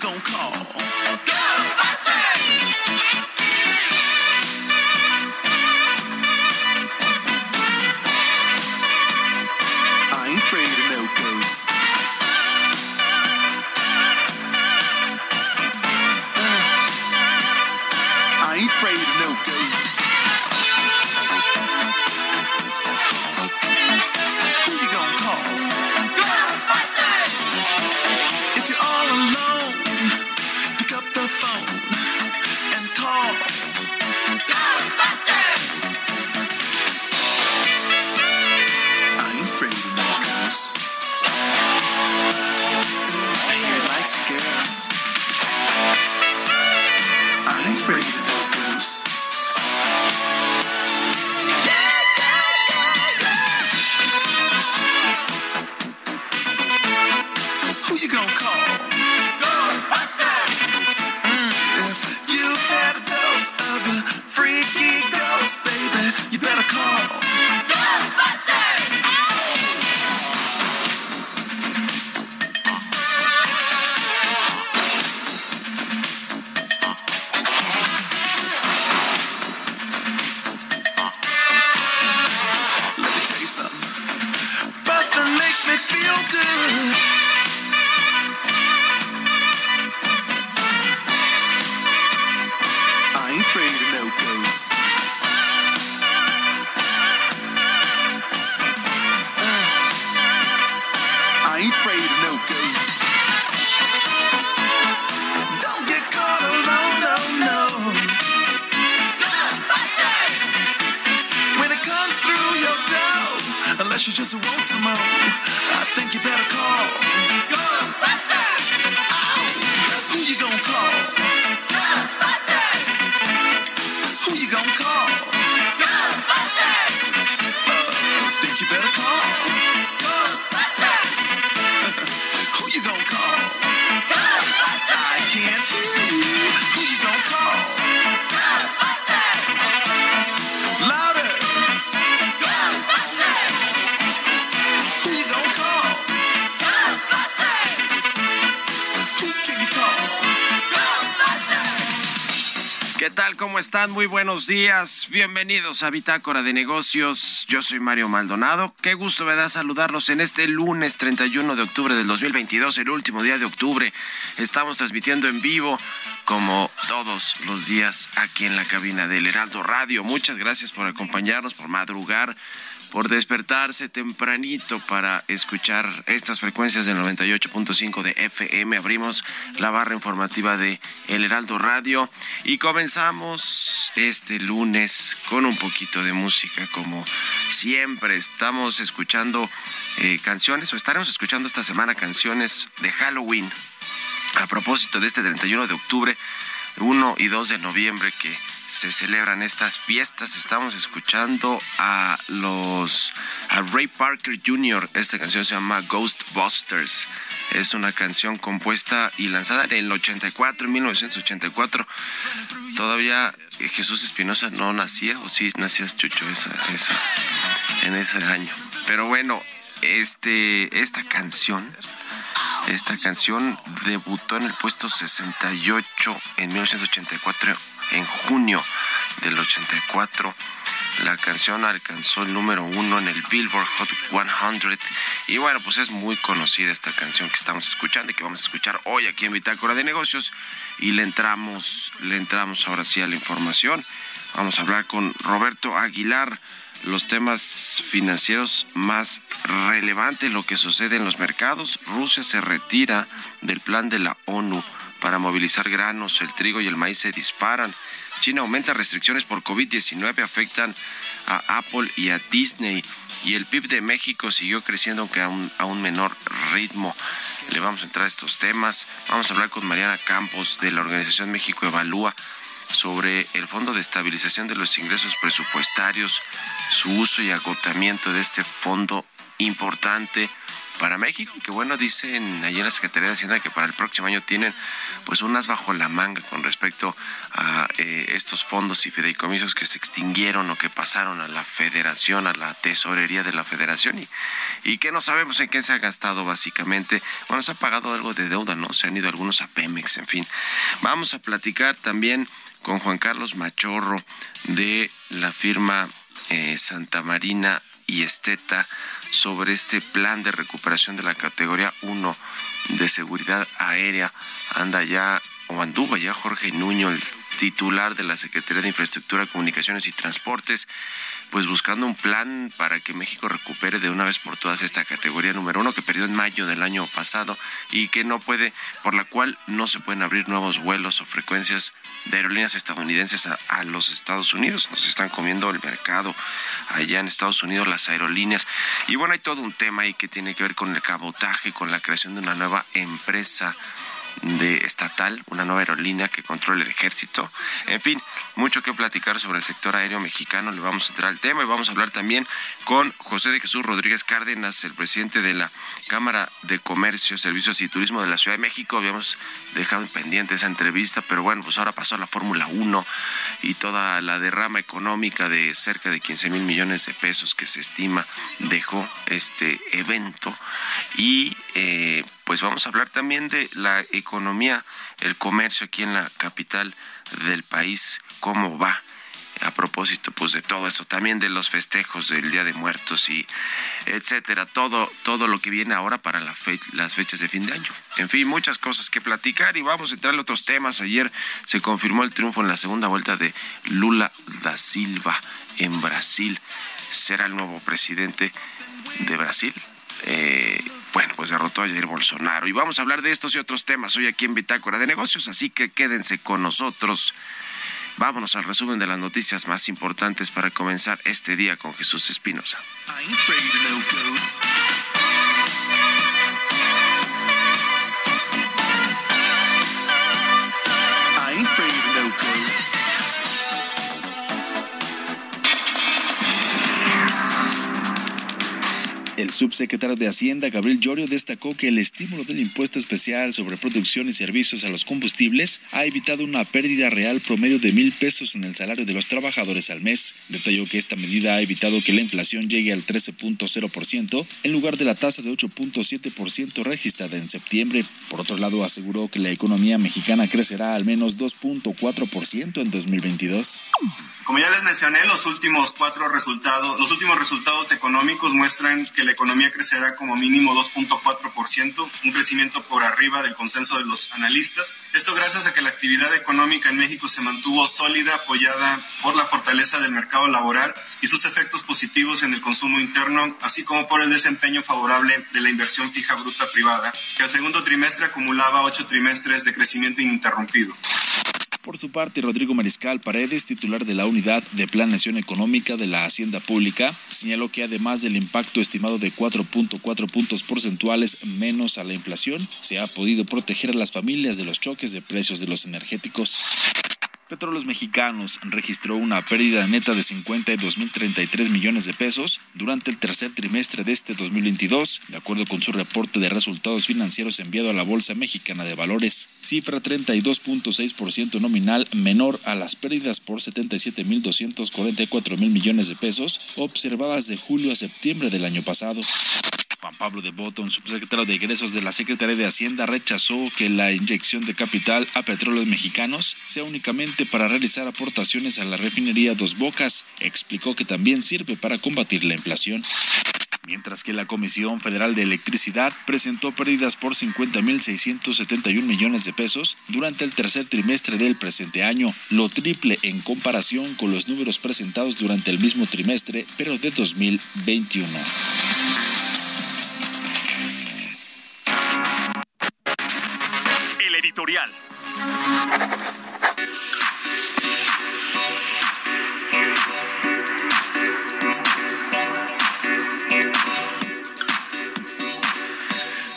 gon' call? Están? Muy buenos días. Bienvenidos a Bitácora de Negocios. Yo soy Mario Maldonado. Qué gusto me da saludarlos en este lunes 31 de octubre del 2022, el último día de octubre. Estamos transmitiendo en vivo como todos los días aquí en la cabina del Heraldo Radio. Muchas gracias por acompañarnos, por madrugar por despertarse tempranito para escuchar estas frecuencias del 98.5 de FM. Abrimos la barra informativa de El Heraldo Radio y comenzamos este lunes con un poquito de música como siempre. Estamos escuchando eh, canciones o estaremos escuchando esta semana canciones de Halloween a propósito de este 31 de octubre, 1 y 2 de noviembre que se celebran estas fiestas. Estamos escuchando a los a Ray Parker Jr. Esta canción se llama Ghostbusters. Es una canción compuesta y lanzada en el 84, en 1984. Todavía eh, Jesús Espinosa no nacía, o sí nacías Chucho esa, esa, en ese año. Pero bueno, este, esta canción esta canción debutó en el puesto 68 en 1984, en junio del 84. La canción alcanzó el número uno en el Billboard Hot 100. Y bueno, pues es muy conocida esta canción que estamos escuchando y que vamos a escuchar hoy aquí en Bitácora de Negocios. Y le entramos, le entramos ahora sí a la información. Vamos a hablar con Roberto Aguilar los temas financieros más relevantes, lo que sucede en los mercados. Rusia se retira del plan de la ONU para movilizar granos, el trigo y el maíz se disparan. China aumenta restricciones por COVID-19, afectan a Apple y a Disney. Y el PIB de México siguió creciendo aunque a un, a un menor ritmo. Le vamos a entrar a estos temas. Vamos a hablar con Mariana Campos de la Organización México Evalúa sobre el Fondo de Estabilización de los Ingresos Presupuestarios, su uso y agotamiento de este fondo importante para México que bueno dicen en la Secretaría de Hacienda que para el próximo año tienen pues unas bajo la manga con respecto a eh, estos fondos y fideicomisos que se extinguieron o que pasaron a la federación, a la tesorería de la federación y, y que no sabemos en qué se ha gastado básicamente. Bueno, se ha pagado algo de deuda, ¿no? Se han ido algunos a Pemex, en fin. Vamos a platicar también con Juan Carlos Machorro de la firma eh, Santa Marina y Esteta sobre este plan de recuperación de la categoría 1 de seguridad aérea. Anda ya, o anduvo ya Jorge Nuño, el titular de la Secretaría de Infraestructura, Comunicaciones y Transportes, pues buscando un plan para que México recupere de una vez por todas esta categoría número uno que perdió en mayo del año pasado y que no puede, por la cual no se pueden abrir nuevos vuelos o frecuencias de aerolíneas estadounidenses a, los Estados Unidos. Nos están comiendo el mercado allá en Estados Unidos las aerolíneas. Y bueno, hay todo un tema ahí que tiene que ver con el cabotaje, con la creación de una nueva empresa de estatal, una nueva aerolínea que controla el ejército. En fin, mucho que platicar sobre el sector aéreo mexicano. Le vamos a entrar al tema y vamos a hablar también con José de Jesús Rodríguez Cárdenas, el presidente de la Cámara de Comercio, Servicios y Turismo de la Ciudad de México. Habíamos dejado pendiente esa entrevista, pero bueno, pues ahora pasó a la Fórmula 1 y toda la derrama económica de cerca de 15 mil millones de pesos que se estima dejó este evento. Y eh, pues vamos a hablar también de la economía, el comercio aquí en la capital del país, cómo va a propósito pues de todo eso, también de los festejos del Día de Muertos y etcétera, todo todo lo que viene ahora para las fechas de fin de año. En fin, muchas cosas que platicar y vamos a entrar en otros temas. Ayer se confirmó el triunfo en la segunda vuelta de Lula da Silva en Brasil. Será el nuevo presidente de Brasil. Eh, bueno, pues derrotó a Jair Bolsonaro. Y vamos a hablar de estos y otros temas hoy aquí en Bitácora de Negocios, así que quédense con nosotros. Vámonos al resumen de las noticias más importantes para comenzar este día con Jesús Espinosa. El subsecretario de Hacienda, Gabriel Llorio, destacó que el estímulo del impuesto especial sobre producción y servicios a los combustibles ha evitado una pérdida real promedio de mil pesos en el salario de los trabajadores al mes. Detalló que esta medida ha evitado que la inflación llegue al 13.0% en lugar de la tasa de 8.7% registrada en septiembre. Por otro lado, aseguró que la economía mexicana crecerá al menos 2.4% en 2022. Como ya les mencioné, los últimos cuatro resultados, los últimos resultados económicos muestran que la economía crecerá como mínimo 2.4%, un crecimiento por arriba del consenso de los analistas. Esto gracias a que la actividad económica en México se mantuvo sólida, apoyada por la fortaleza del mercado laboral y sus efectos positivos en el consumo interno, así como por el desempeño favorable de la inversión fija bruta privada, que al segundo trimestre acumulaba ocho trimestres de crecimiento ininterrumpido. Por su parte, Rodrigo Mariscal Paredes, titular de la Unidad de Planeación Económica de la Hacienda Pública, señaló que además del impacto estimado de 4.4 puntos porcentuales menos a la inflación, se ha podido proteger a las familias de los choques de precios de los energéticos. Petróleos Mexicanos registró una pérdida neta de 52.033 millones de pesos durante el tercer trimestre de este 2022, de acuerdo con su reporte de resultados financieros enviado a la Bolsa Mexicana de Valores, cifra 32.6% nominal menor a las pérdidas por 77.244 mil millones de pesos observadas de julio a septiembre del año pasado. Juan Pablo de Botón, subsecretario de egresos de la Secretaría de Hacienda, rechazó que la inyección de capital a petróleos mexicanos sea únicamente para realizar aportaciones a la refinería Dos Bocas. Explicó que también sirve para combatir la inflación mientras que la Comisión Federal de Electricidad presentó pérdidas por 50.671 millones de pesos durante el tercer trimestre del presente año, lo triple en comparación con los números presentados durante el mismo trimestre, pero de 2021.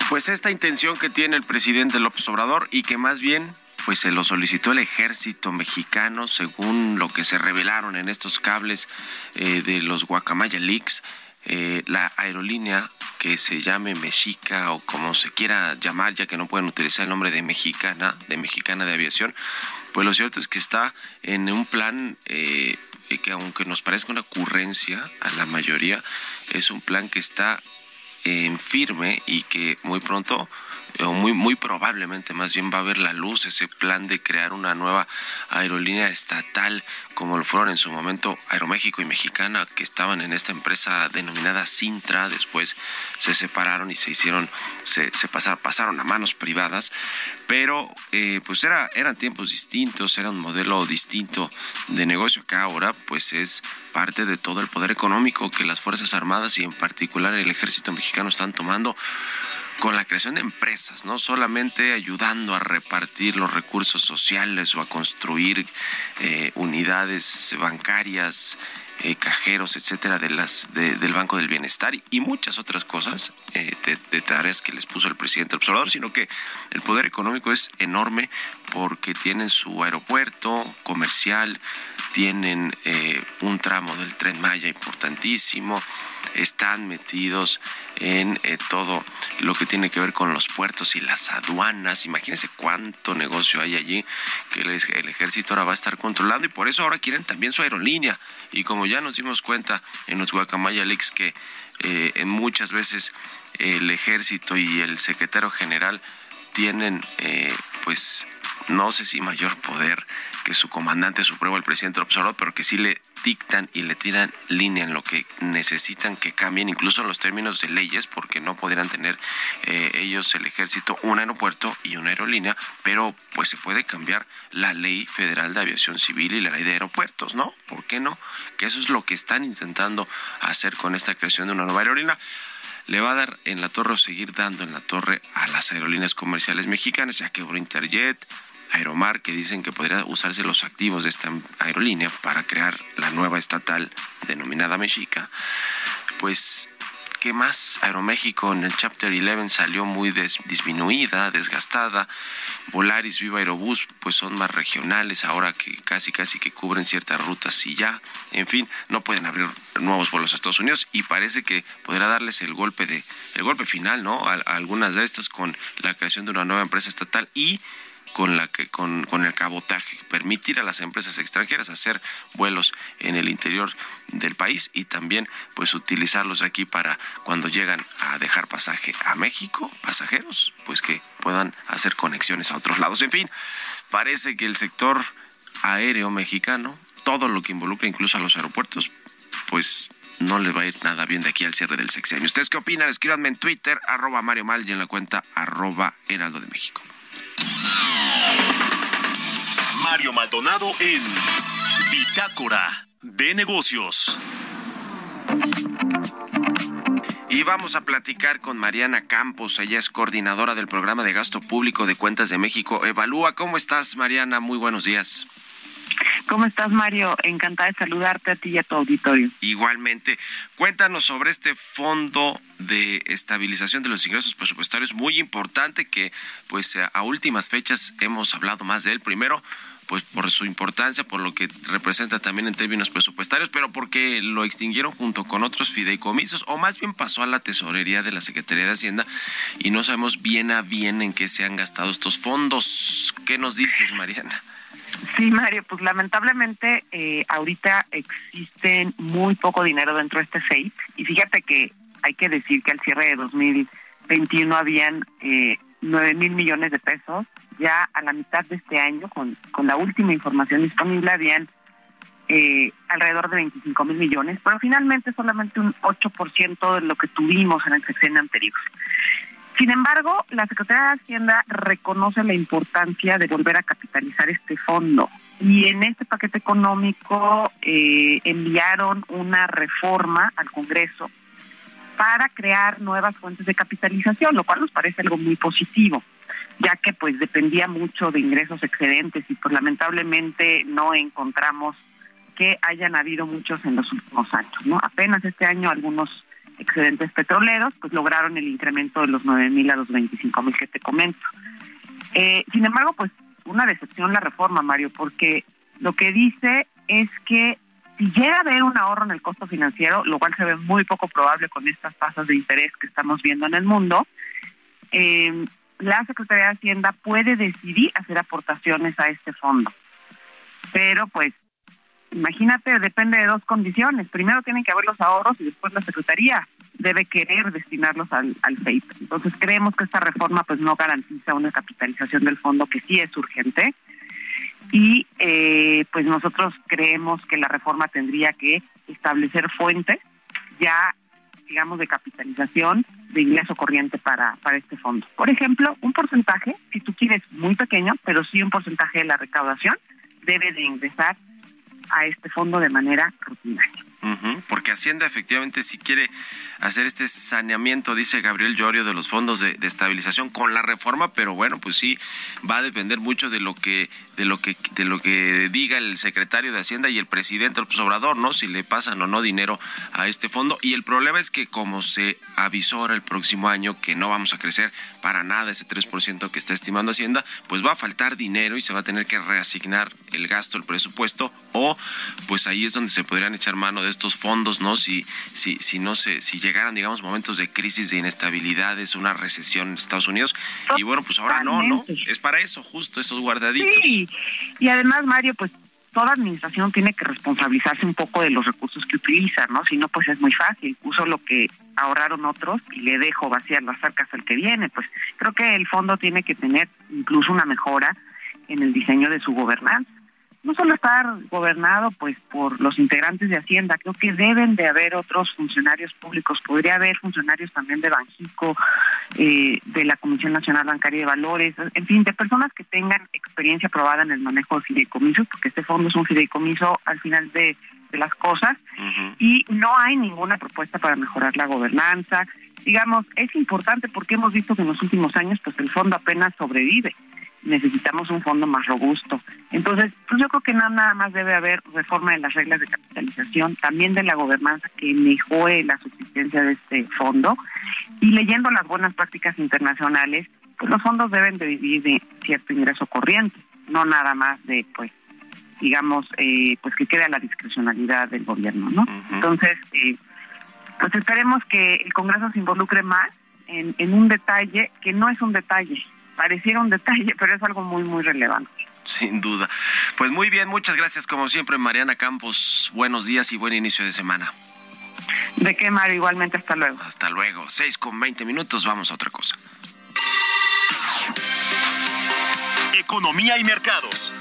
Pues esta intención que tiene el presidente López Obrador y que más bien pues se lo solicitó el ejército mexicano según lo que se revelaron en estos cables eh, de los Guacamaya Leaks. Eh, la aerolínea que se llame Mexica o como se quiera llamar, ya que no pueden utilizar el nombre de Mexicana, de Mexicana de Aviación, pues lo cierto es que está en un plan eh, que aunque nos parezca una ocurrencia a la mayoría, es un plan que está en firme y que muy pronto o muy muy probablemente más bien va a ver la luz ese plan de crear una nueva aerolínea estatal como lo fueron en su momento Aeroméxico y Mexicana que estaban en esta empresa denominada Sintra. Después se separaron y se hicieron se, se pasaron, pasaron a manos privadas. Pero eh, pues era eran tiempos distintos era un modelo distinto de negocio que ahora pues es parte de todo el poder económico que las fuerzas armadas y en particular el ejército mexicano están tomando con la creación de empresas, no solamente ayudando a repartir los recursos sociales o a construir eh, unidades bancarias, eh, cajeros, etcétera, de las de, del Banco del Bienestar y, muchas otras cosas eh, de, de, tareas que les puso el presidente observador, sino que el poder económico es enorme porque tienen su aeropuerto comercial, tienen un tramo del tren Maya importantísimo están metidos en eh, todo lo que tiene que ver con los puertos y las aduanas. Imagínense cuánto negocio hay allí que el, ejército ahora va a estar controlando y por eso ahora quieren también su aerolínea. Y como ya nos dimos cuenta en los Guacamaya Leaks que eh, muchas veces el ejército y el secretario general tienen eh, pues no sé si mayor poder que su comandante supremo, el presidente López pero que sí le dictan y le tiran línea en lo que necesitan que cambien, incluso los términos de leyes, porque no podrían tener eh, ellos, el ejército, un aeropuerto y una aerolínea, pero pues se puede cambiar la ley federal de aviación civil y la ley de aeropuertos, ¿no? ¿Por qué no? Que eso es lo que están intentando hacer con esta creación de una nueva aerolínea le va a dar en la torre o seguir dando en la torre a las aerolíneas comerciales mexicanas, ya quebró Interjet, Aeromar, que dicen que podría usarse los activos de esta aerolínea para crear la nueva estatal denominada Mexica, pues ¿qué más? Aeroméxico en el Chapter 11 salió muy disminuida, desgastada. Volaris, Viva Aerobús, pues son más regionales ahora que casi casi que cubren ciertas rutas y ya. En fin, no pueden abrir nuevos vuelos a Estados Unidos y parece que podrá darles el golpe de el golpe final, ¿no? A algunas de estas con la creación de una nueva empresa estatal y con la que con, con, el cabotaje, permitir a las empresas extranjeras hacer vuelos en el interior del país y también pues utilizarlos aquí para cuando llegan a dejar pasaje a México, pasajeros, pues que puedan hacer conexiones a otros lados. En fin, parece que el sector aéreo mexicano, todo lo que involucra incluso a los aeropuertos, pues no le va a ir nada bien de aquí al cierre del sexenio. ¿Ustedes qué opinan? Escríbanme en Twitter, arroba Mario Mal y en la cuenta arroba Heraldo de México. Mario Maldonado en Bitácora de Negocios. Y vamos a platicar con Mariana Campos, ella es coordinadora del programa de gasto público de cuentas de México. Evalúa, ¿cómo estás Mariana? Muy buenos días. ¿Cómo estás, Mario? Encantada de saludarte a ti y a tu auditorio. Igualmente. Cuéntanos sobre este fondo de estabilización de los ingresos presupuestarios muy importante que, pues, a últimas fechas hemos hablado más de él. Primero, pues por su importancia, por lo que representa también en términos presupuestarios, pero porque lo extinguieron junto con otros fideicomisos, o más bien pasó a la tesorería de la Secretaría de Hacienda y no sabemos bien a bien en qué se han gastado estos fondos. ¿Qué nos dices, Mariana? Sí, Mario, pues lamentablemente eh, ahorita existen muy poco dinero dentro de este FEIT y fíjate que Hay que decir que al cierre de 2021 habían eh, 9 mil millones de pesos. Ya a la mitad de este año, con, con la última información disponible, habían eh, alrededor de 25 mil millones, pero finalmente solamente un 8% de lo que tuvimos en el sexenio anterior. Sin embargo, la Secretaría de Hacienda reconoce la importancia de volver a capitalizar este fondo y en este paquete económico eh, enviaron una reforma al Congreso para crear nuevas fuentes de capitalización, lo cual nos parece algo muy positivo, ya que pues dependía mucho de ingresos excedentes y pues lamentablemente no encontramos que hayan habido muchos en los últimos años, ¿no? Apenas este año algunos excedentes petroleros, pues lograron el incremento de los 9 mil a los 25 mil que te comento. Eh, sin embargo, pues una decepción la reforma, Mario, porque lo que dice es que si llega a haber un ahorro en el costo financiero, lo cual se ve muy poco probable con estas tasas de interés que estamos viendo en el mundo, eh, la Secretaría de Hacienda puede decidir hacer aportaciones a este fondo. Pero pues imagínate, depende de dos condiciones. Primero tienen que haber los ahorros y después la Secretaría debe querer destinarlos al, al FEIP. Entonces creemos que esta reforma pues no garantiza una capitalización del fondo que sí es urgente y eh, pues nosotros creemos que la reforma tendría que establecer fuentes ya digamos de capitalización de ingreso corriente para para este fondo. Por ejemplo, un porcentaje, si tú quieres muy pequeño, pero sí un porcentaje de la recaudación debe de ingresar a este fondo de manera rutinaria. Porque Hacienda efectivamente si quiere hacer este saneamiento, dice Gabriel Llorio, de los fondos de, de estabilización con la reforma, pero bueno, pues sí va a depender mucho de lo que de lo que de lo que diga el secretario de Hacienda y el presidente López Obrador, ¿no? Si le pasan o no dinero a este fondo y el problema es que como se avisora el próximo año que no vamos a crecer para nada ese 3% que está estimando Hacienda, pues va a faltar dinero y se va a tener que reasignar el gasto, el presupuesto o pues ahí es donde se podrían echar mano de estos fondos, ¿no? Si si si no se si llegaran digamos momentos de crisis, de inestabilidades, una recesión en Estados Unidos y bueno, pues ahora no, ¿no? Es para eso justo esos guardaditos. Sí, y además, Mario, pues toda administración tiene que responsabilizarse un poco de los recursos que utiliza, ¿no? Si no, pues es muy fácil. Uso lo que ahorraron otros y le dejo vaciar las arcas al que viene. Pues creo que el fondo tiene que tener incluso una mejora en el diseño de su gobernanza. No solo estar gobernado pues por los integrantes de Hacienda, creo que deben de haber otros funcionarios públicos. Podría haber funcionarios también de Banjico, eh, de la Comisión Nacional Bancaria de Valores, en fin, de personas que tengan experiencia probada en el manejo de fideicomisos, porque este fondo es un fideicomiso al final de, de las cosas, y no hay ninguna propuesta para mejorar la gobernanza. Digamos, es importante porque hemos visto que en los últimos años pues el fondo apenas sobrevive. Necesitamos un fondo más robusto. Entonces, pues yo creo que no nada más debe haber reforma de las reglas de capitalización, también de la gobernanza que mejore la subsistencia de este fondo y leyendo las buenas prácticas internacionales, pues los fondos deben de vivir de cierto ingreso corriente, no nada más de pues digamos, eh, pues que quede a la discrecionalidad del gobierno, ¿no? Entonces, eh, pues esperemos que el Congreso se involucre más en, en un detalle que no es un detalle, pareciera un detalle, pero es algo muy, muy relevante. Sin duda. Pues muy bien, muchas gracias como siempre, Mariana Campos. Buenos días y buen inicio de semana. De qué, Mario, igualmente, hasta luego. Hasta luego. 6 con 20 minutos, vamos a otra cosa. Economía y mercados.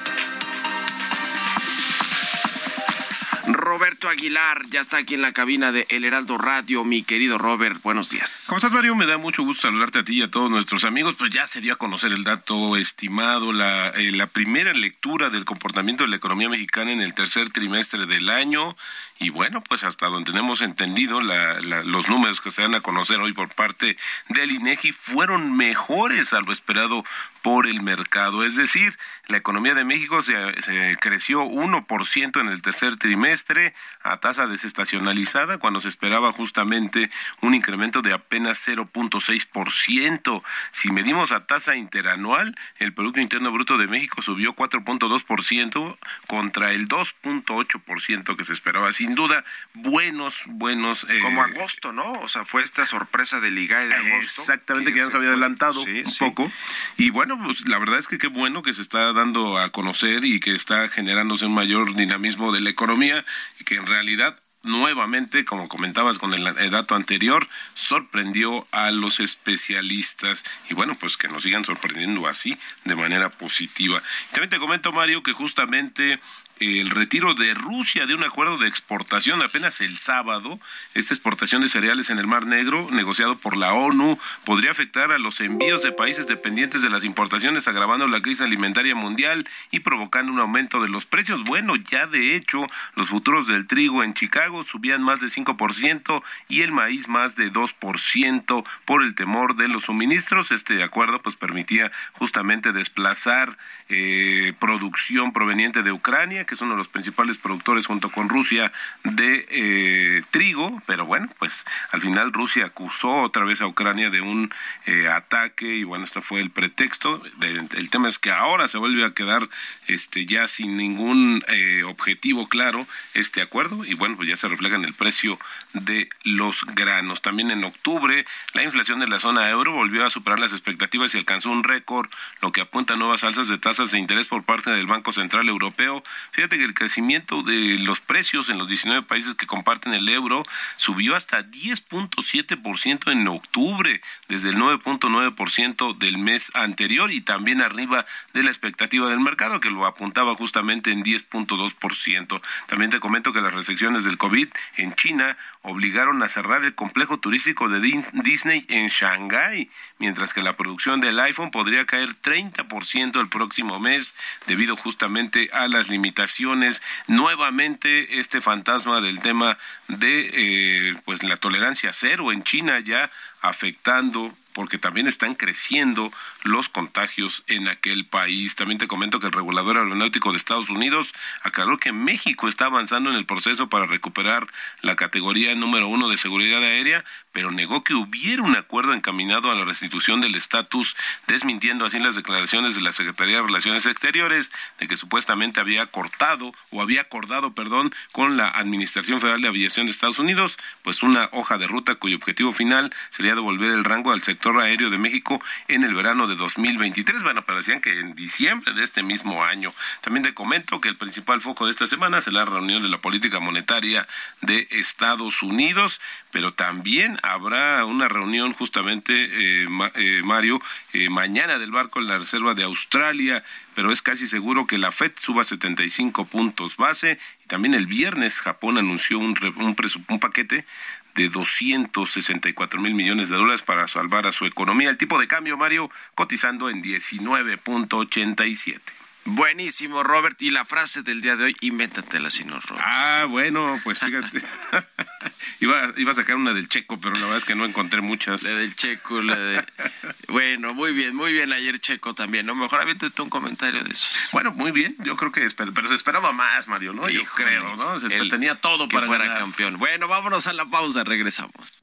Roberto Aguilar ya está aquí en la cabina de El Heraldo Radio. Mi querido Robert, buenos días. ¿Cómo estás, Mario? Me da mucho gusto saludarte a ti y a todos nuestros amigos. Pues ya se dio a conocer el dato estimado, la, eh, primera lectura del comportamiento de la economía mexicana en el tercer trimestre del año. Y bueno, pues hasta donde tenemos entendido, los números que se dan a conocer hoy por parte del INEGI fueron mejores a lo esperado por el mercado. Es decir, la economía de México se, se creció 1% en el tercer trimestre a tasa desestacionalizada cuando se esperaba justamente un incremento de apenas 0.6%. Si medimos a tasa interanual, el Producto Interno Bruto de México subió 4.2% contra el 2.8% que se esperaba. Sin duda, buenos, buenos... eh, Como agosto, ¿no? O sea, fue esta sorpresa del IGAE de agosto. Exactamente, que ya nos había adelantado Sí, un sí. poco. Y bueno, pues la verdad es que qué bueno que se está dando a conocer y que está generándose un mayor dinamismo de la economía que en realidad nuevamente, como comentabas con el, dato anterior, sorprendió a los especialistas y bueno, pues que nos sigan sorprendiendo así de manera positiva. También te comento, Mario, que justamente el retiro de Rusia de un acuerdo de exportación apenas el sábado. Esta exportación de cereales en el Mar Negro, negociado por la ONU, podría afectar a los envíos de países dependientes de las importaciones, agravando la crisis alimentaria mundial y provocando un aumento de los precios. Bueno, ya de hecho, los futuros del trigo en Chicago subían más de 5% y el maíz más de 2% por el temor de los suministros. Este acuerdo pues permitía justamente desplazar eh, producción proveniente de Ucrania, que es uno de los principales productores junto con Rusia de eh, trigo, pero bueno, pues al final Rusia acusó otra vez a Ucrania de un eh, ataque y bueno, este fue el pretexto. el tema es que ahora se vuelve a quedar este ya sin ningún eh, objetivo claro este acuerdo y bueno, pues ya se refleja en el precio de los granos. También en octubre la inflación de la zona euro volvió a superar las expectativas y alcanzó un récord, lo que apunta a nuevas alzas de tasas de interés por parte del Banco Central Europeo. Que el crecimiento de los precios en los 19 países que comparten el euro subió hasta 10.7% en octubre, desde el 9.9% del mes anterior y también arriba de la expectativa del mercado, que lo apuntaba justamente en 10.2%. También te comento que las restricciones del COVID en China obligaron a cerrar el complejo turístico de Disney en Shanghái, mientras que la producción del iPhone podría caer 30% el próximo mes debido justamente a las limitaciones. Nuevamente este fantasma del tema de eh, pues la tolerancia cero en China ya afectando porque también están creciendo los contagios en aquel país. También te comento que el regulador aeronáutico de Estados Unidos aclaró que México está avanzando en el proceso para recuperar la categoría número uno de seguridad aérea, pero negó que hubiera un acuerdo encaminado a la restitución del estatus, desmintiendo así las declaraciones de la Secretaría de Relaciones Exteriores de que supuestamente había cortado o había acordado, perdón, con la Administración Federal de Aviación de Estados Unidos, pues una hoja de ruta cuyo objetivo final sería devolver el rango al sector aéreo de México en el verano de 2023. Bueno, pero decían que en diciembre de este mismo año. También te comento que el principal foco de esta semana será la reunión de la política monetaria de Estados Unidos, pero también habrá una reunión justamente, eh, eh, Mario, eh, mañana del barco en la Reserva de Australia, pero es casi seguro que la FED suba 75 puntos base y también el viernes Japón anunció un, un, un paquete de 264 mil millones de dólares para salvar a su economía. El tipo de cambio, Mario, cotizando en 19.87. Buenísimo, Robert. Y la frase del día de hoy, invéntatela, señor Robert. Ah, bueno, pues fíjate. iba, iba a sacar una del Checo, pero la verdad es que no encontré muchas. La del Checo, la de... bueno, muy bien, muy bien ayer Checo también, ¿no? Mejor aviéntate un comentario de esos. Bueno, muy bien. Yo creo que... Pero se esperaba más, Mario, ¿no? Yo creo, ¿no? Se tenía todo que para fuera ganar. campeón. Bueno, vámonos a la pausa, regresamos.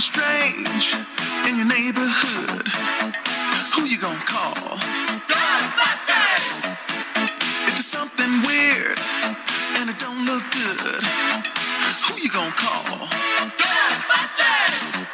Something strange in your neighborhood, who you gonna call? Ghostbusters! If there's something weird and it don't look good, who you gonna call? Ghostbusters!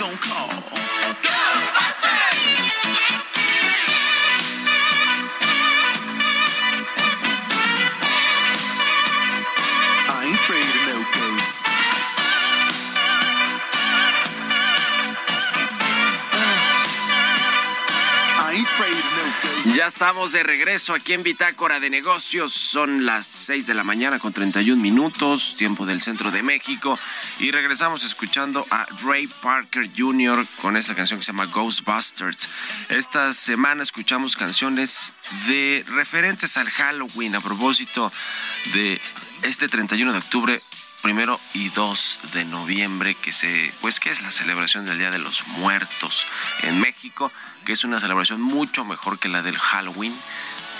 Gonna call. Ghostbusters! I ain't afraid of no ghosts. I ain't afraid of no. Ya estamos de regreso aquí en Bitácora de Negocios. Son las 6 de la mañana con 31 minutos, tiempo del centro de México. Y regresamos escuchando a Ray Parker Jr. con esta canción que se llama Ghostbusters. Esta semana escuchamos canciones de referentes al Halloween a propósito de este 31 de octubre primero y 2 de noviembre que se pues que es la celebración del Día de los Muertos en México que es una celebración mucho mejor que la del Halloween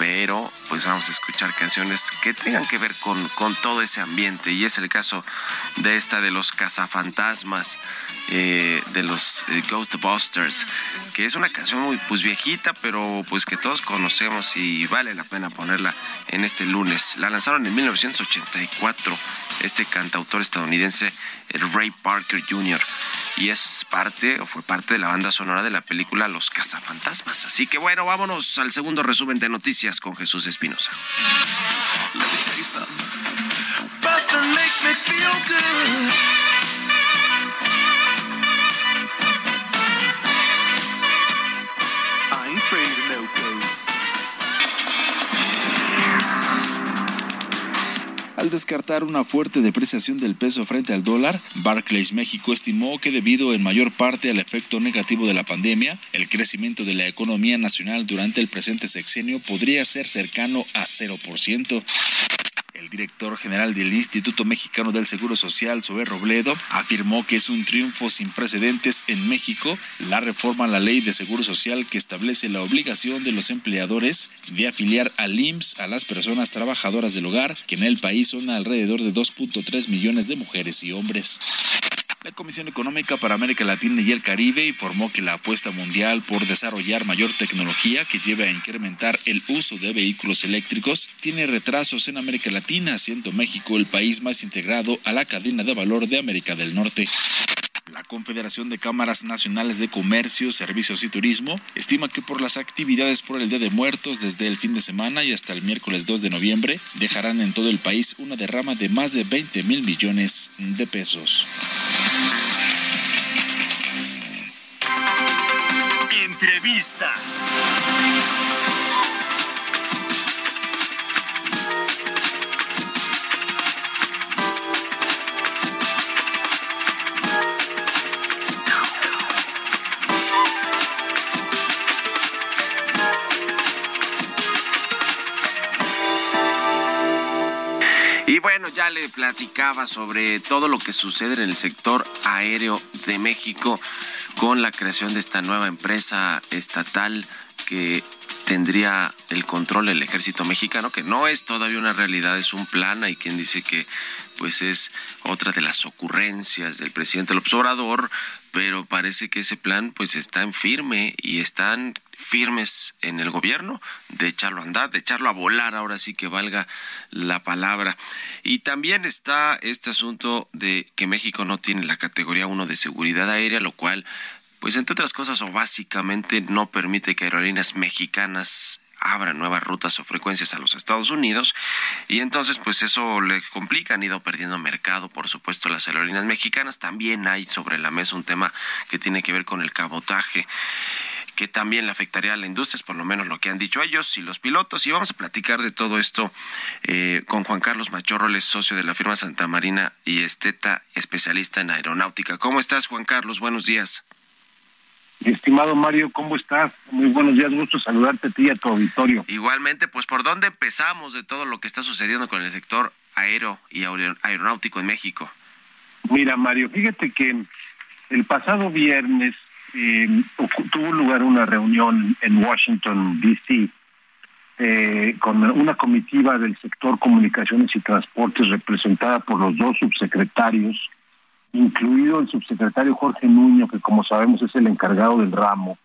pero pues vamos a escuchar canciones que tengan que ver con, con todo ese ambiente y es el caso de esta de los cazafantasmas eh, de los eh, Ghostbusters que es una canción muy pues viejita pero pues que todos conocemos y vale la pena ponerla en este lunes la lanzaron en 1984 este cantautor estadounidense Ray Parker Jr. y es parte o fue parte de la banda sonora de la película Los cazafantasmas así que bueno vámonos al segundo resumen de noticias con Jesús Espinosa Let me tell you something. Buster makes me feel good. Al descartar una fuerte depreciación del peso frente al dólar, Barclays México estimó que debido en mayor parte al efecto negativo de la pandemia, el crecimiento de la economía nacional durante el presente sexenio podría ser cercano a 0%. El director general del Instituto Mexicano del Seguro Social, Zoé Robledo, afirmó que es un triunfo sin precedentes en México la reforma a la ley de Seguro Social que establece la obligación de los empleadores de afiliar al IMSS a las personas trabajadoras del hogar, que en el país son alrededor de 2.3 millones de mujeres y hombres. La Comisión Económica para América Latina y el Caribe informó que la apuesta mundial por desarrollar mayor tecnología que lleve a incrementar el uso de vehículos eléctricos tiene retrasos en América Latina, siendo México el país más integrado a la cadena de valor de América del Norte. La Confederación de Cámaras Nacionales de Comercio, Servicios y Turismo estima que por las actividades por el Día de Muertos desde el fin de semana y hasta el miércoles 2 de noviembre dejarán en todo el país una derrama de más de 20 mil millones de pesos. Entrevista. Bueno, ya le platicaba sobre todo lo que sucede en el sector aéreo de México con la creación de esta nueva empresa estatal que tendría el control del ejército mexicano, que no es todavía una realidad, es un plan. Hay quien dice que pues es otra de las ocurrencias del presidente López Obrador, pero parece que ese plan pues está en firme y están firmes en el gobierno de echarlo a andar, de echarlo a volar, ahora sí que valga la palabra. Y también está este asunto de que México no tiene la categoría 1 de seguridad aérea, lo cual pues entre otras cosas o básicamente no permite que aerolíneas mexicanas abran nuevas rutas o frecuencias a los Estados Unidos. Y entonces pues eso le complica, han ido perdiendo mercado, por supuesto las aerolíneas mexicanas, también hay sobre la mesa un tema que tiene que ver con el cabotaje que también le afectaría a la industria, es por lo menos lo que han dicho ellos y los pilotos. Y vamos a platicar de todo esto eh, con Juan Carlos Machorroles, socio de la firma Santa Marina y esteta especialista en aeronáutica. ¿Cómo estás, Juan Carlos? Buenos días. Estimado Mario, ¿cómo estás? Muy buenos días, gusto saludarte a ti y a tu auditorio. Igualmente, pues por dónde empezamos de todo lo que está sucediendo con el sector aéreo y aer- aeronáutico en México. Mira, Mario, fíjate que el pasado viernes eh, tuvo lugar una reunión en Washington, D.C., eh, con una comitiva del sector comunicaciones y transportes representada por los dos subsecretarios, incluido el subsecretario Jorge Nuño, que como sabemos es el encargado del ramo.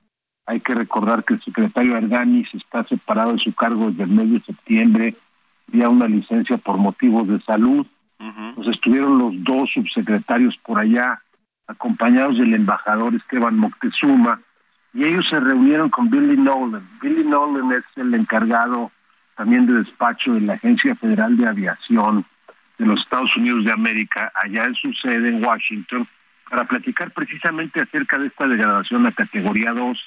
Hay que recordar que el secretario Arganis está separado de su cargo desde el mes de septiembre, vía una licencia por motivos de salud. Pues estuvieron los dos subsecretarios por allá, acompañados del embajador Esteban Moctezuma, y ellos se reunieron con Billy Nolan. Billy Nolan es el encargado también de despacho de la Agencia Federal de Aviación de los Estados Unidos de América, allá en su sede en Washington, para platicar precisamente acerca de esta degradación a categoría 2.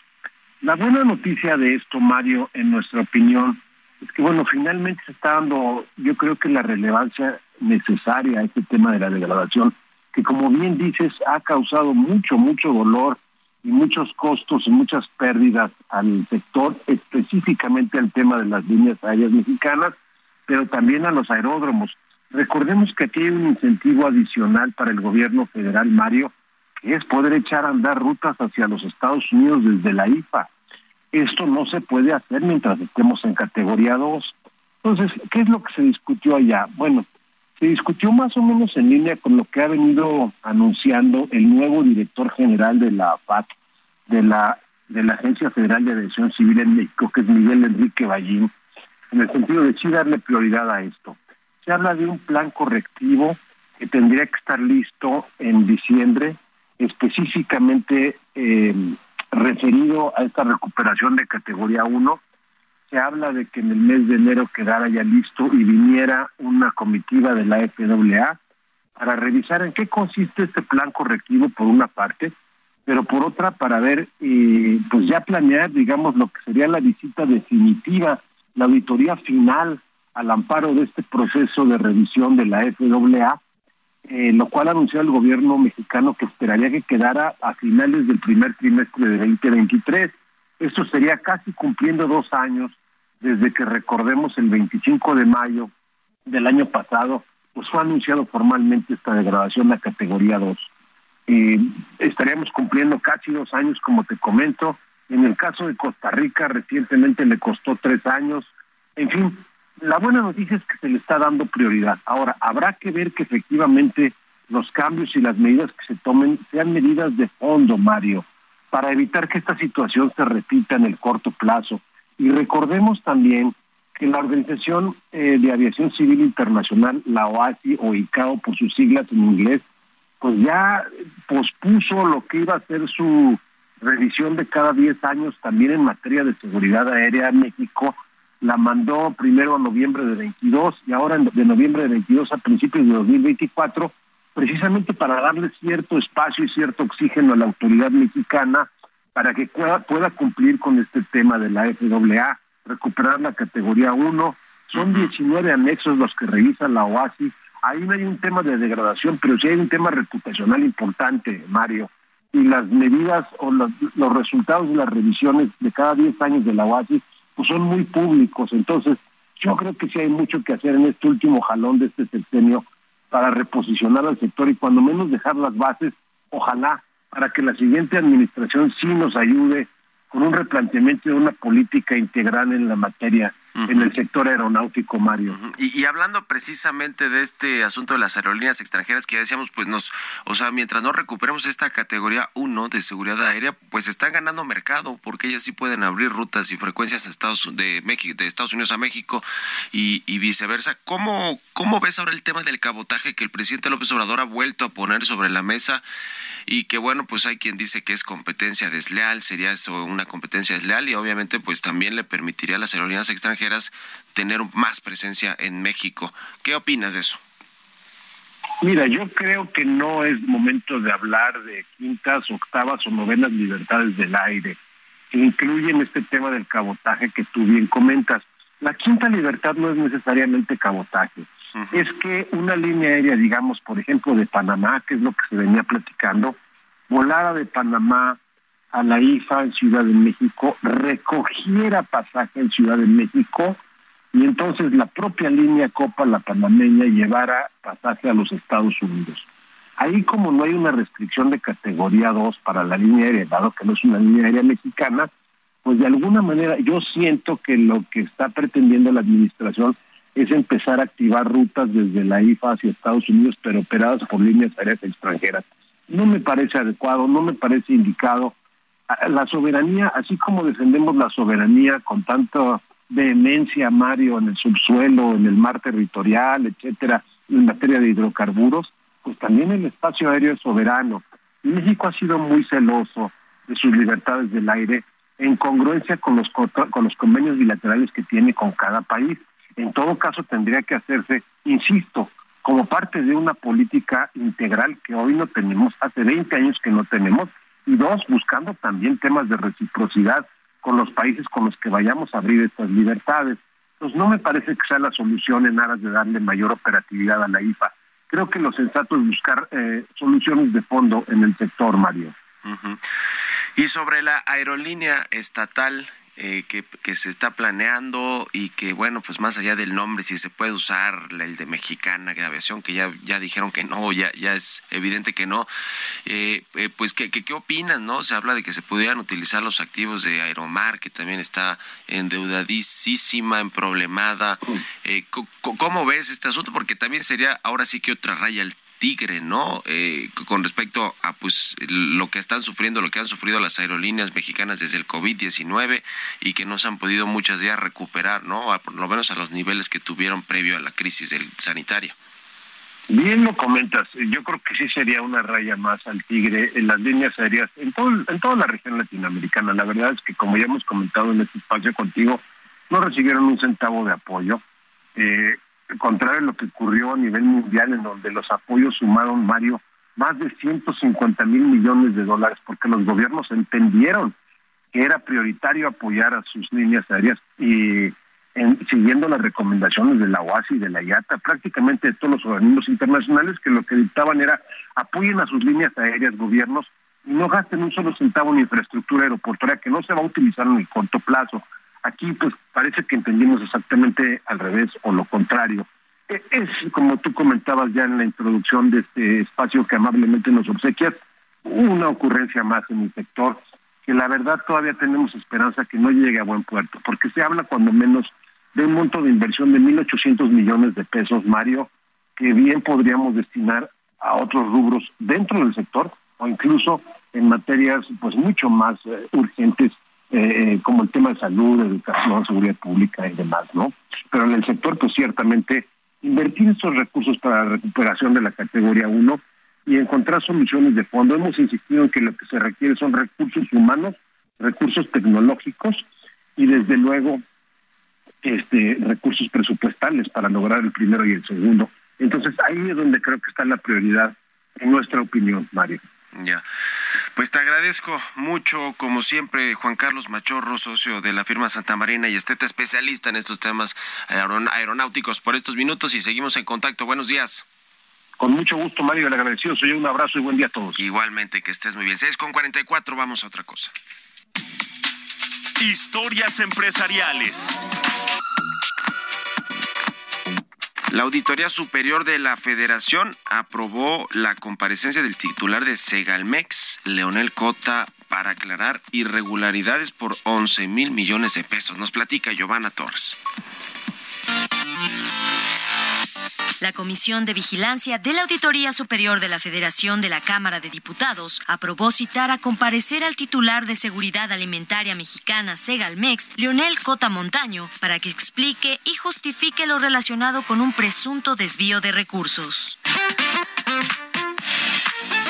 La buena noticia de esto, Mario, en nuestra opinión, es que, bueno, finalmente se está dando, yo creo que la relevancia necesaria a este tema de la degradación, que como bien dices, ha causado mucho, mucho dolor y muchos costos y muchas pérdidas al sector, específicamente al tema de las líneas aéreas mexicanas, pero también a los aeródromos. Recordemos que aquí hay un incentivo adicional para el gobierno federal, Mario, que es poder echar a andar rutas hacia los Estados Unidos desde la IFA. Esto no se puede hacer mientras estemos en categoría 2. Entonces, ¿qué es lo que se discutió allá? Bueno, se discutió más o menos en línea con lo que ha venido anunciando el nuevo director general de la FAC, de la de la Agencia Federal de Aviación Civil en México, que es Miguel Enrique Ballín, en el sentido de sí darle prioridad a esto. Se habla de un plan correctivo que tendría que estar listo en diciembre, específicamente eh, referido a esta recuperación de categoría 1 se habla de que en el mes de enero quedara ya listo y viniera una comitiva de la FAA para revisar en qué consiste este plan correctivo por una parte, pero por otra para ver, eh, pues ya planear, digamos, lo que sería la visita definitiva, la auditoría final al amparo de este proceso de revisión de la FAA, eh, lo cual anunció el gobierno mexicano que esperaría que quedara a finales del primer trimestre de 2023. Esto sería casi cumpliendo dos años desde que recordemos el 25 de mayo del año pasado, pues fue anunciado formalmente esta degradación a categoría 2. Eh, estaríamos cumpliendo casi dos años, como te comento. En el caso de Costa Rica, recientemente le costó tres años. En fin, la buena noticia es que se le está dando prioridad. Ahora, habrá que ver que efectivamente los cambios y las medidas que se tomen sean medidas de fondo, Mario, para evitar que esta situación se repita en el corto plazo. Y recordemos también que la Organización eh, de Aviación Civil Internacional, la OASI o ICAO por sus siglas en inglés, pues ya pospuso lo que iba a ser su revisión de cada 10 años también en materia de seguridad aérea en México. La mandó primero a noviembre de 22 y ahora de noviembre de 22 a principios de 2024, precisamente para darle cierto espacio y cierto oxígeno a la autoridad mexicana para que pueda, pueda cumplir con este tema de la FAA, recuperar la categoría 1. Son 19 anexos los que revisa la OASI. Ahí no hay un tema de degradación, pero sí hay un tema reputacional importante, Mario. Y las medidas o los, los resultados de las revisiones de cada 10 años de la OASI pues son muy públicos. Entonces, yo creo que sí hay mucho que hacer en este último jalón de este sexenio para reposicionar al sector y cuando menos dejar las bases, ojalá para que la siguiente administración sí nos ayude con un replanteamiento de una política integral en la materia en el sector aeronáutico, Mario. y, hablando precisamente de este asunto de las aerolíneas extranjeras que ya decíamos, pues nos, o sea, mientras no recuperemos esta categoría 1 de seguridad aérea, pues están ganando mercado porque ellas sí pueden abrir rutas y frecuencias a Estados de México, de Estados Unidos a México y, y viceversa. ¿Cómo, ¿Cómo ves ahora el tema del cabotaje que el presidente López Obrador ha vuelto a poner sobre la mesa? y que bueno, pues hay quien dice que es competencia desleal, sería eso una competencia desleal y obviamente pues también le permitiría a las aerolíneas extranjeras tener más presencia en México. ¿Qué opinas de eso? Mira, yo creo que no es momento de hablar de quintas, octavas o novenas libertades del aire, incluyen este tema del cabotaje que tú bien comentas. La quinta libertad no es necesariamente cabotaje es que una línea aérea, digamos, por ejemplo, de Panamá, que es lo que se venía platicando, volara de Panamá a la IFA en Ciudad de México, recogiera pasaje en Ciudad de México y entonces la propia línea Copa, la panameña, llevara pasaje a los Estados Unidos. Ahí como no hay una restricción de categoría 2 para la línea aérea, dado que no es una línea aérea mexicana, pues de alguna manera yo siento que lo que está pretendiendo la administración es empezar a activar rutas desde la IFA hacia Estados Unidos, pero operadas por líneas aéreas extranjeras. No me parece adecuado, no me parece indicado. La soberanía, así como defendemos la soberanía con tanta vehemencia, Mario, en el subsuelo, en el mar territorial, etcétera, en materia de hidrocarburos, pues también el espacio aéreo es soberano. México ha sido muy celoso de sus libertades del aire en congruencia con los, con los convenios bilaterales que tiene con cada país. En todo caso, tendría que hacerse, insisto, como parte de una política integral que hoy no tenemos, hace 20 años que no tenemos, y dos, buscando también temas de reciprocidad con los países con los que vayamos a abrir estas libertades. Entonces, no me parece que sea la solución en aras de darle mayor operatividad a la IFA. Creo que lo sensato es buscar eh, soluciones de fondo en el sector, Mario. Y sobre la aerolínea estatal eh, que, que, se está planeando y que, bueno, pues más allá del nombre, si se puede usar el de Mexicana de Aviación, que ya, ya dijeron que no, ya, ya es evidente que no, eh, eh, pues, ¿qué, ¿qué, qué opinan, no? Se habla de que se pudieran utilizar los activos de Aeromar, que también está endeudadísima, emproblemada. Eh, ¿Cómo ves este asunto? Porque también sería ahora sí que otra raya al tigre, ¿no? Eh, con respecto a pues lo que están sufriendo, lo que han sufrido las aerolíneas mexicanas desde el COVID-19 y que no se han podido muchas días recuperar, ¿no? por lo menos a los niveles que tuvieron previo a la crisis del sanitaria. Bien lo comentas, yo creo que sí sería una raya más al tigre en las líneas aéreas en, todo, en toda la región latinoamericana. La verdad es que como ya hemos comentado en este espacio contigo, no recibieron un centavo de apoyo. Eh, contrario a lo que ocurrió a nivel mundial, en donde los apoyos sumaron, Mario, más de 150 mil millones de dólares, porque los gobiernos entendieron que era prioritario apoyar a sus líneas aéreas y siguiendo las recomendaciones de la OASI y de la IATA, prácticamente de todos los organismos internacionales que lo que dictaban era apoyen a sus líneas aéreas gobiernos y no gasten un solo centavo en infraestructura aeroportuaria que no se va a utilizar en el corto plazo. Aquí pues parece que entendimos exactamente al revés o lo contrario. E, es como tú comentabas ya en la introducción de este espacio que amablemente nos obsequias, una ocurrencia más en el sector que la verdad todavía tenemos esperanza que no llegue a buen puerto, porque se habla cuando menos de un monto de inversión de 1.800 millones de pesos, Mario, que bien podríamos destinar a otros rubros dentro del sector o incluso en materias pues mucho más eh, urgentes eh, como el tema de salud, educación, seguridad pública y demás, ¿no? Pero en el sector, pues ciertamente, invertir estos recursos para la recuperación de la categoría 1 y encontrar soluciones de fondo. Hemos insistido en que lo que se requiere son recursos humanos, recursos tecnológicos y desde luego este recursos presupuestales para lograr el primero y el segundo. Entonces ahí es donde creo que está la prioridad, en nuestra opinión, Mario. Ya. Pues te agradezco mucho, como siempre, Juan Carlos Machorro, socio de la firma Santa Marina y esteta especialista en estos temas aeronáuticos por estos minutos y seguimos en contacto. Buenos días. Con mucho gusto, Mario, le agradecido. Soy un abrazo y buen día a todos. Igualmente, que estés muy bien. 6 con 44, vamos a otra cosa. Historias empresariales. La Auditoría Superior de la Federación aprobó la comparecencia del titular de Segalmex, Leonel Cota, para aclarar irregularidades por 11 mil millones de pesos. Nos platica Giovanna Torres. La Comisión de Vigilancia de la Auditoría Superior de la Federación de la Cámara de Diputados aprobó citar a comparecer al titular de Seguridad Alimentaria Mexicana, Segalmex, Leonel Cota Montaño, para que explique y justifique lo relacionado con un presunto desvío de recursos.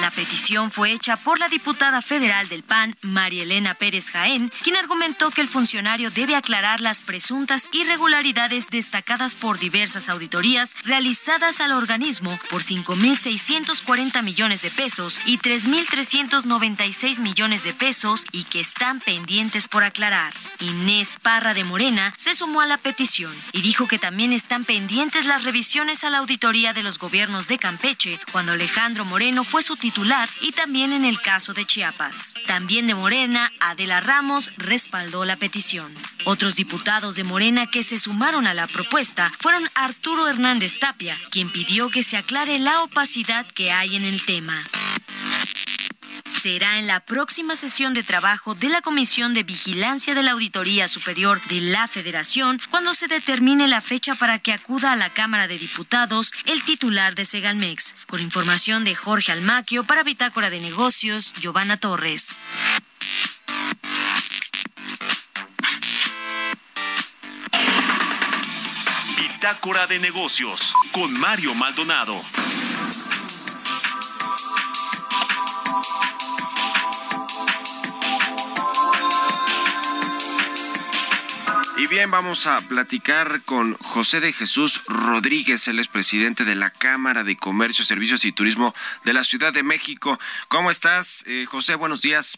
La petición fue hecha por la diputada federal del PAN, María Elena Pérez Jaén, quien argumentó que el funcionario debe aclarar las presuntas irregularidades destacadas por diversas auditorías realizadas al organismo por 5.640 millones de pesos y 3.396 millones de pesos y que están pendientes por aclarar. Inés Parra de Morena se sumó a la petición y dijo que también están pendientes las revisiones a la auditoría de los gobiernos de Campeche cuando Alejandro Moreno fue su titular y también en el caso de Chiapas. También de Morena, Adela Ramos respaldó la petición. Otros diputados de Morena que se sumaron a la propuesta fueron Arturo Hernández Tapia, quien pidió que se aclare la opacidad que hay en el tema. Será en la próxima sesión de trabajo de la Comisión de Vigilancia de la Auditoría Superior de la Federación cuando se determine la fecha para que acuda a la Cámara de Diputados el titular de Segalmex. Con información de Jorge Almaquio para Bitácora de Negocios, Giovanna Torres. Bitácora de negocios con Mario Maldonado. Y bien, vamos a platicar con José de Jesús Rodríguez, él es presidente de la Cámara de Comercio, Servicios y Turismo de la Ciudad de México. ¿Cómo estás, eh, José? Buenos días.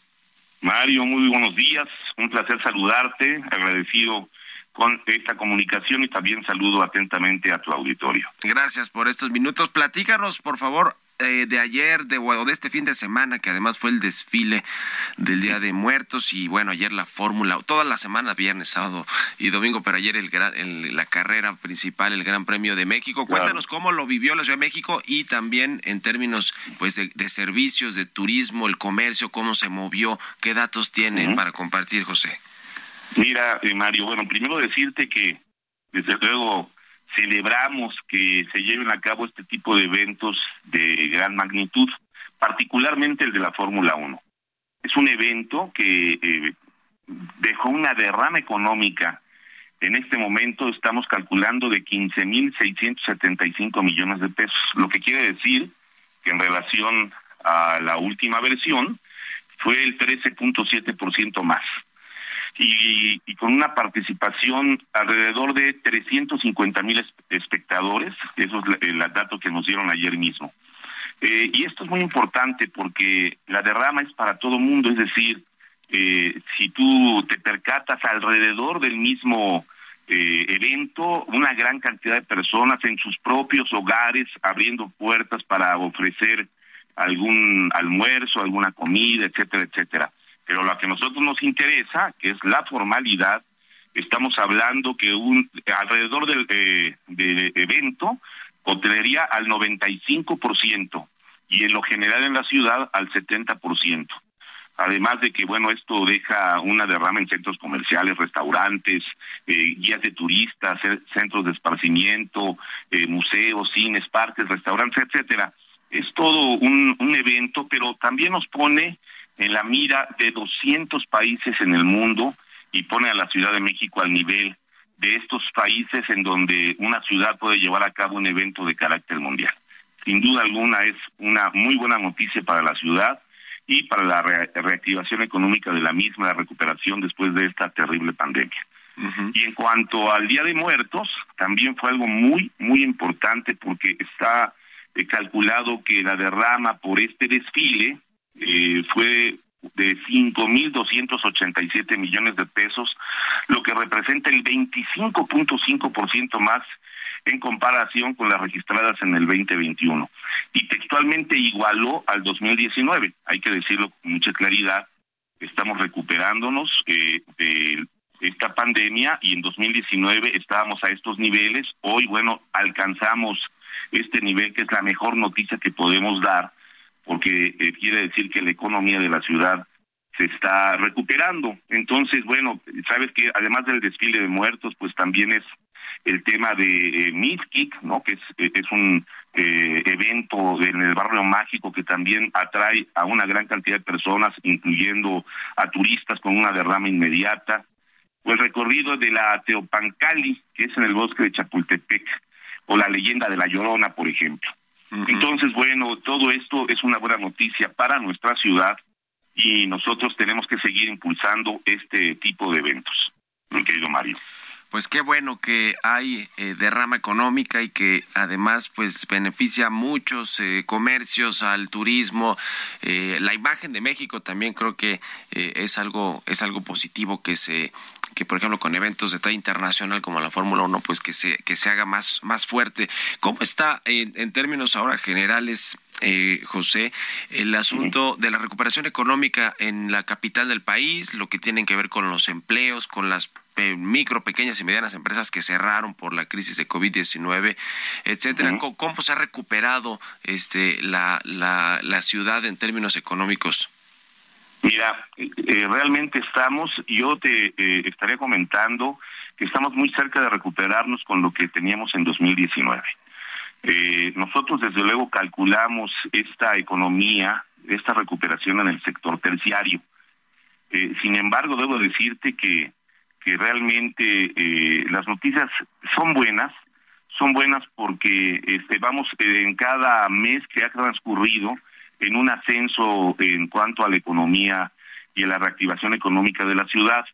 Mario, muy buenos días. Un placer saludarte, agradecido con esta comunicación y también saludo atentamente a tu auditorio. Gracias por estos minutos. Platícanos, por favor, eh, de ayer de, o de este fin de semana, que además fue el desfile del Día de Muertos y bueno, ayer la fórmula, toda la semana, viernes, sábado y domingo, pero ayer el, la carrera principal, el Gran Premio de México. Cuéntanos cómo lo vivió la Ciudad de México y también en términos pues de, servicios, de turismo, el comercio, cómo se movió, qué datos tienen para compartir, José. Mira, eh, Mario, bueno, primero decirte que desde luego celebramos que se lleven a cabo este tipo de eventos de gran magnitud, particularmente el de la Fórmula 1. Es un evento que eh, dejó una derrama económica. En este momento estamos calculando de 15.675 millones de pesos, lo que quiere decir que en relación a la última versión fue el 13.7% más y, con una participación alrededor de 350 mil espectadores, eso es el dato que nos dieron ayer mismo. Eh, y esto es muy importante porque la derrama es para todo mundo, es decir, eh, si tú te percatas alrededor del mismo eh, evento, una gran cantidad de personas en sus propios hogares abriendo puertas para ofrecer algún almuerzo, alguna comida, etcétera, etcétera. Pero lo que a nosotros nos interesa, que es la formalidad, estamos hablando que un alrededor del, eh, del evento hotelería al 95% y en lo general en la ciudad al 70%. Además de que, bueno, esto deja una derrama en centros comerciales, restaurantes, eh, guías de turistas, centros de esparcimiento, eh, museos, cines, parques, restaurantes, etcétera. Es todo un evento, pero también nos pone en la mira de 200 países en el mundo y pone a la Ciudad de México al nivel de estos países en donde una ciudad puede llevar a cabo un evento de carácter mundial. Sin duda alguna es una muy buena noticia para la ciudad y para la reactivación económica de la misma, la recuperación después de esta terrible pandemia. Y en cuanto al Día de Muertos, también fue algo muy, muy importante porque está eh, calculado que la derrama por este desfile eh, fue de 5.287 millones de pesos, lo que representa el 25.5% más en comparación con las registradas en el 2021. Y textualmente igualó al 2019, hay que decirlo con mucha claridad, estamos recuperándonos eh, de esta pandemia y en 2019 estábamos a estos niveles, hoy bueno, alcanzamos este nivel que es la mejor noticia que podemos dar porque eh, quiere decir que la economía de la ciudad se está recuperando. Entonces, bueno, sabes que además del desfile de muertos, pues también es el tema de eh, ¿no? Que es, eh, es un eh, evento en el barrio mágico que también atrae a una gran cantidad de personas, incluyendo a turistas con una derrama inmediata. O el recorrido de la Teopancali, que es en el bosque de Chapultepec, o la leyenda de la Llorona, por ejemplo. Entonces, bueno, todo esto es una buena noticia para nuestra ciudad y nosotros tenemos que seguir impulsando este tipo de eventos, mi querido Mario. Pues qué bueno que hay eh, derrama económica y que además pues beneficia a muchos eh, comercios, al turismo, eh, la imagen de México también creo que es algo es algo positivo que se que por ejemplo con eventos de talla internacional como la Fórmula 1 pues que se que se haga más más fuerte. ¿Cómo está en, términos ahora generales eh, José, el asunto de la recuperación económica en la capital del país, lo que tienen que ver con los empleos, con las micro, pequeñas y medianas empresas que cerraron por la crisis de COVID-19, etcétera. ¿Cómo, se ha recuperado este la, la, la ciudad en términos económicos? Mira, eh, realmente estamos, yo te eh, estaré comentando que estamos muy cerca de recuperarnos con lo que teníamos en 2019. Eh, nosotros desde luego calculamos esta economía, esta recuperación en el sector terciario. Eh, sin embargo, debo decirte que, que realmente eh, las noticias son buenas, son buenas porque este, vamos en cada mes que ha transcurrido en un ascenso en cuanto a la economía y a la reactivación económica de la ciudad.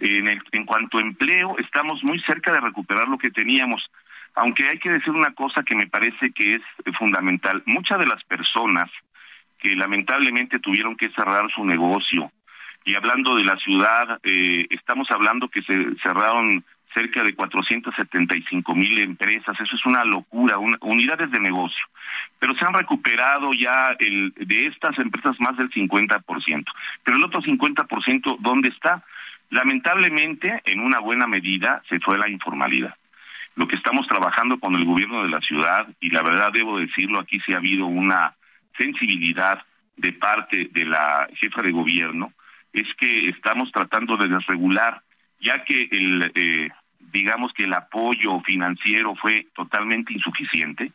En, el, en cuanto a empleo, estamos muy cerca de recuperar lo que teníamos, aunque hay que decir una cosa que me parece que es fundamental. Muchas de las personas que lamentablemente tuvieron que cerrar su negocio, y hablando de la ciudad, eh, estamos hablando que se cerraron cerca de 475 mil empresas, eso es una locura, unidades de negocio. Pero se han recuperado ya el, de estas empresas más del 50%. Pero el otro 50%, ¿dónde está? Lamentablemente, en una buena medida, se fue la informalidad. Lo que estamos trabajando con el gobierno de la ciudad, y la verdad debo decirlo, aquí sí ha habido una sensibilidad de parte de la jefa de gobierno, es que estamos tratando de desregular, ya que el, eh, digamos que el apoyo financiero fue totalmente insuficiente.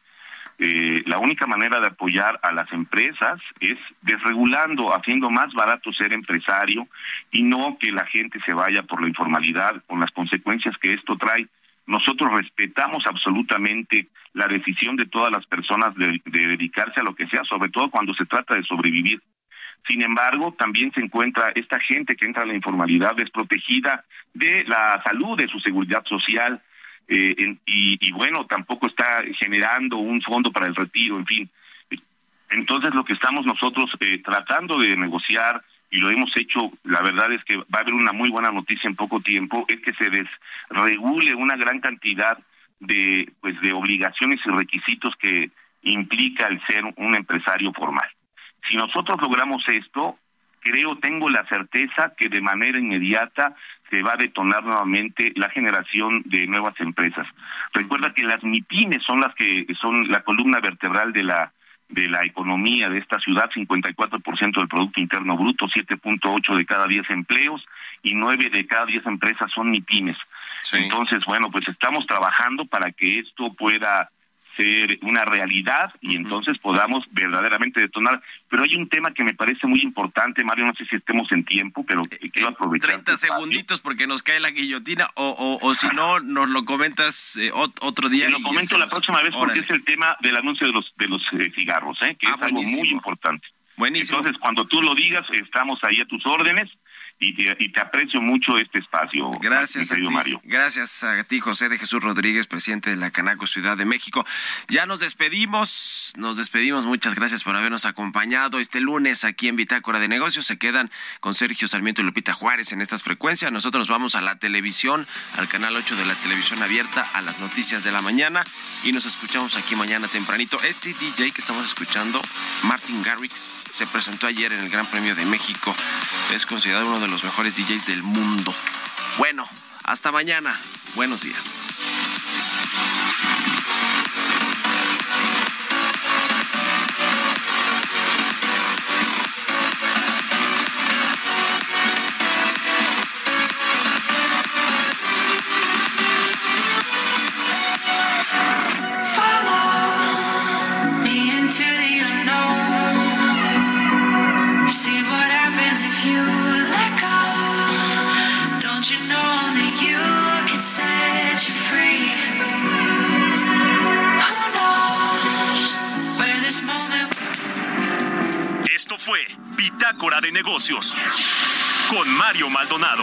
Eh, la única manera de apoyar a las empresas es desregulando, haciendo más barato ser empresario y no que la gente se vaya por la informalidad con las consecuencias que esto trae. Nosotros respetamos absolutamente la decisión de todas las personas de dedicarse a lo que sea, sobre todo cuando se trata de sobrevivir. Sin embargo, también se encuentra esta gente que entra a la informalidad desprotegida de la salud, de su seguridad social, eh, y, bueno, tampoco está generando un fondo para el retiro, en fin. Entonces, lo que estamos nosotros eh, tratando de negociar, y lo hemos hecho, la verdad es que va a haber una muy buena noticia en poco tiempo, es que se desregule una gran cantidad de, pues, de obligaciones y requisitos que implica el ser un empresario formal. Si nosotros logramos esto, creo, tengo la certeza que de manera inmediata se va a detonar nuevamente la generación de nuevas empresas. Recuerda que las MIPIMES son las que son la columna vertebral de la de la economía de esta ciudad, 54% del Producto Interno Bruto, 7.8 de cada 10 empleos y 9 de cada 10 empresas son MIPIMES. Entonces, bueno, pues estamos trabajando para que esto pueda ser una realidad y entonces podamos verdaderamente detonar. Pero hay un tema que me parece muy importante, Mario, no sé si estemos en tiempo, pero eh, quiero aprovechar. 30 segunditos porque nos cae la guillotina o, o, si no, nos lo comentas eh, otro día. Te lo comento la próxima vez porque es el tema del anuncio de los, de los eh, cigarros, ¿eh? que ah, es algo muy importante. Buenísimo. Entonces, cuando tú lo digas, estamos ahí a tus órdenes y te, aprecio mucho este espacio. Gracias a ti, Mario. Gracias a ti, José de Jesús Rodríguez, presidente de la Canaco Ciudad de México. Ya nos despedimos, nos despedimos. Muchas gracias por habernos acompañado este lunes aquí en Bitácora de Negocios. Se quedan con Sergio Sarmiento y Lupita Juárez en estas frecuencias. Nosotros vamos a la televisión, al canal 8 de la televisión abierta, a las noticias de la mañana y nos escuchamos aquí mañana tempranito. Este DJ que estamos escuchando, Martin Garrix, se presentó ayer en el Gran Premio de México. Es considerado uno de los mejores DJs del mundo. Bueno, hasta mañana. Buenos días. Maldonado.